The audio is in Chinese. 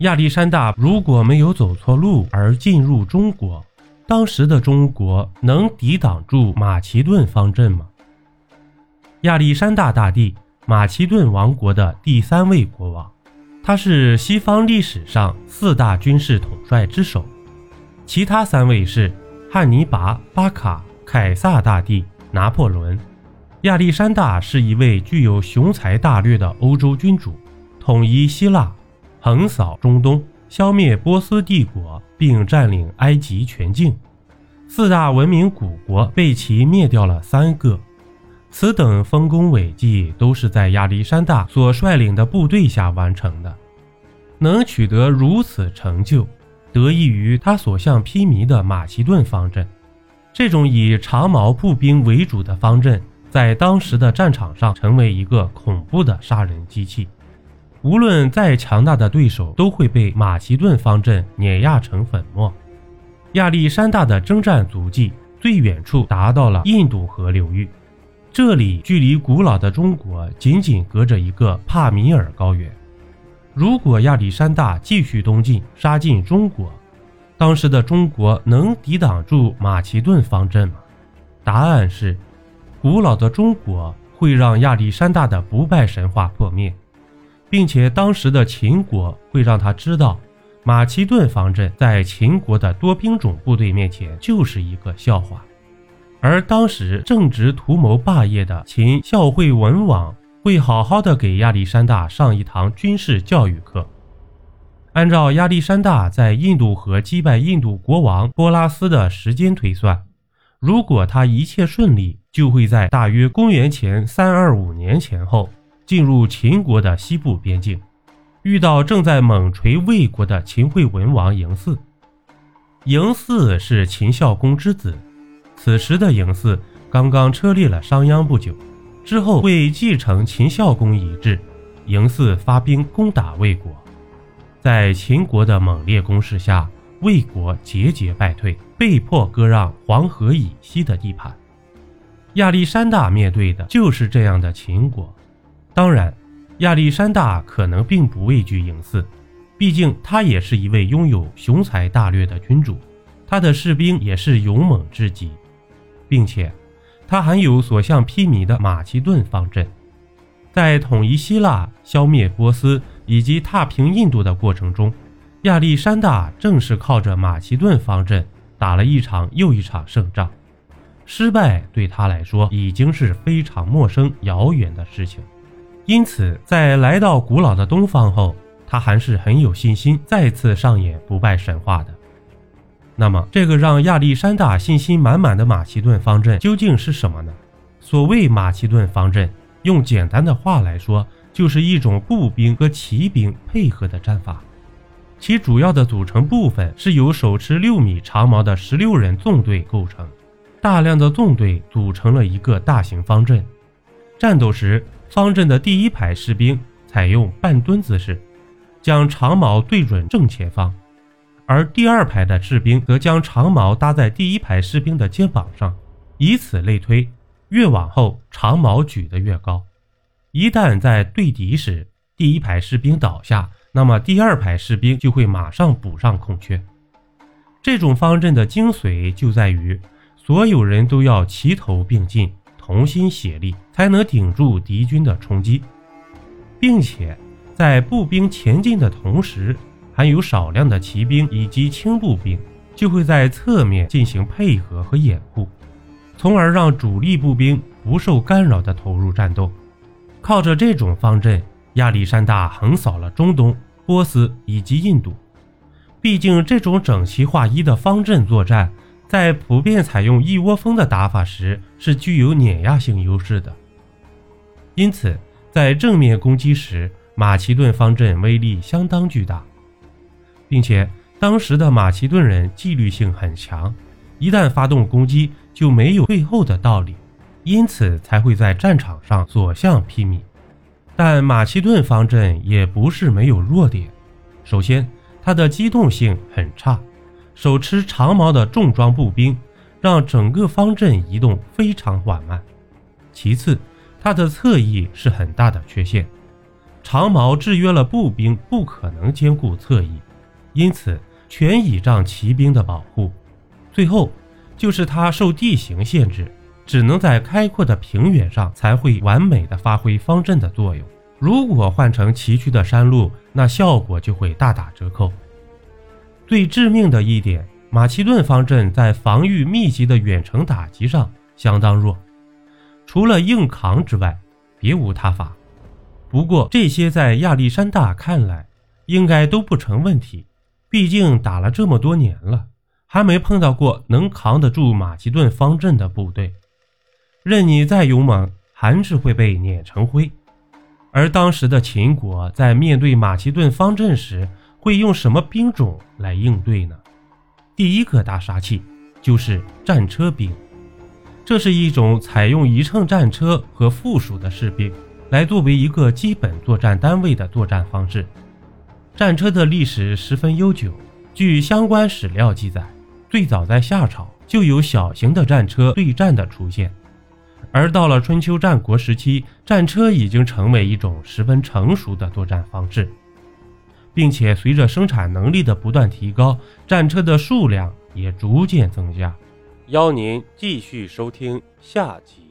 亚历山大如果没有走错路而进入中国，当时的中国能抵挡住马其顿方阵吗？亚历山大大帝，马其顿王国的第三位国王，他是西方历史上四大军事统帅之首，其他三位是汉尼拔、巴卡、凯撒大帝、拿破仑。亚历山大是一位具有雄才大略的欧洲君主，统一希腊。横扫中东，消灭波斯帝国，并占领埃及全境，四大文明古国被其灭掉了三个。此等丰功伟绩都是在亚历山大所率领的部队下完成的。能取得如此成就，得益于他所向披靡的马其顿方阵。这种以长矛步兵为主的方阵，在当时的战场上成为一个恐怖的杀人机器。无论再强大的对手，都会被马其顿方阵碾压成粉末。亚历山大的征战足迹最远处达到了印度河流域，这里距离古老的中国仅仅隔着一个帕米尔高原。如果亚历山大继续东进，杀进中国，当时的中国能抵挡住马其顿方阵吗？答案是，古老的中国会让亚历山大的不败神话破灭。并且当时的秦国会让他知道，马其顿方阵在秦国的多兵种部队面前就是一个笑话。而当时正值图谋霸业的秦孝惠文王会好好的给亚历山大上一堂军事教育课。按照亚历山大在印度河击败印度国王波拉斯的时间推算，如果他一切顺利，就会在大约公元前三二五年前后。进入秦国的西部边境，遇到正在猛锤魏国的秦惠文王嬴驷。嬴驷是秦孝公之子，此时的嬴驷刚刚车裂了商鞅不久，之后为继承秦孝公遗志，嬴驷发兵攻打魏国，在秦国的猛烈攻势下，魏国节节败退，被迫割让黄河以西的地盘。亚历山大面对的就是这样的秦国。当然，亚历山大可能并不畏惧嬴驷，毕竟他也是一位拥有雄才大略的君主，他的士兵也是勇猛至极，并且他还有所向披靡的马其顿方阵。在统一希腊、消灭波斯以及踏平印度的过程中，亚历山大正是靠着马其顿方阵打了一场又一场胜仗，失败对他来说已经是非常陌生、遥远的事情。因此，在来到古老的东方后，他还是很有信心再次上演不败神话的。那么，这个让亚历山大信心满满的马其顿方阵究竟是什么呢？所谓马其顿方阵，用简单的话来说，就是一种步兵和骑兵配合的战法。其主要的组成部分是由手持六米长矛的十六人纵队构成，大量的纵队组成了一个大型方阵。战斗时，方阵的第一排士兵采用半蹲姿势，将长矛对准正前方，而第二排的士兵则将长矛搭在第一排士兵的肩膀上，以此类推，越往后长矛举得越高。一旦在对敌时，第一排士兵倒下，那么第二排士兵就会马上补上空缺。这种方阵的精髓就在于，所有人都要齐头并进。同心协力，才能顶住敌军的冲击，并且在步兵前进的同时，还有少量的骑兵以及轻步兵就会在侧面进行配合和掩护，从而让主力步兵不受干扰地投入战斗。靠着这种方阵，亚历山大横扫了中东、波斯以及印度。毕竟，这种整齐划一的方阵作战。在普遍采用一窝蜂的打法时，是具有碾压性优势的。因此，在正面攻击时，马其顿方阵威力相当巨大，并且当时的马其顿人纪律性很强，一旦发动攻击就没有退后的道理，因此才会在战场上所向披靡。但马其顿方阵也不是没有弱点，首先，它的机动性很差。手持长矛的重装步兵，让整个方阵移动非常缓慢。其次，它的侧翼是很大的缺陷，长矛制约了步兵，不可能兼顾侧翼，因此全倚仗骑兵的保护。最后，就是它受地形限制，只能在开阔的平原上才会完美的发挥方阵的作用。如果换成崎岖的山路，那效果就会大打折扣。最致命的一点，马其顿方阵在防御密集的远程打击上相当弱，除了硬扛之外，别无他法。不过这些在亚历山大看来，应该都不成问题。毕竟打了这么多年了，还没碰到过能扛得住马其顿方阵的部队。任你再勇猛，还是会被碾成灰。而当时的秦国在面对马其顿方阵时，会用什么兵种来应对呢？第一个大杀器就是战车兵，这是一种采用一乘战车和附属的士兵来作为一个基本作战单位的作战方式。战车的历史十分悠久，据相关史料记载，最早在夏朝就有小型的战车对战的出现。而到了春秋战国时期，战车已经成为一种十分成熟的作战方式，并且随着生产能力的不断提高，战车的数量也逐渐增加。邀您继续收听下集。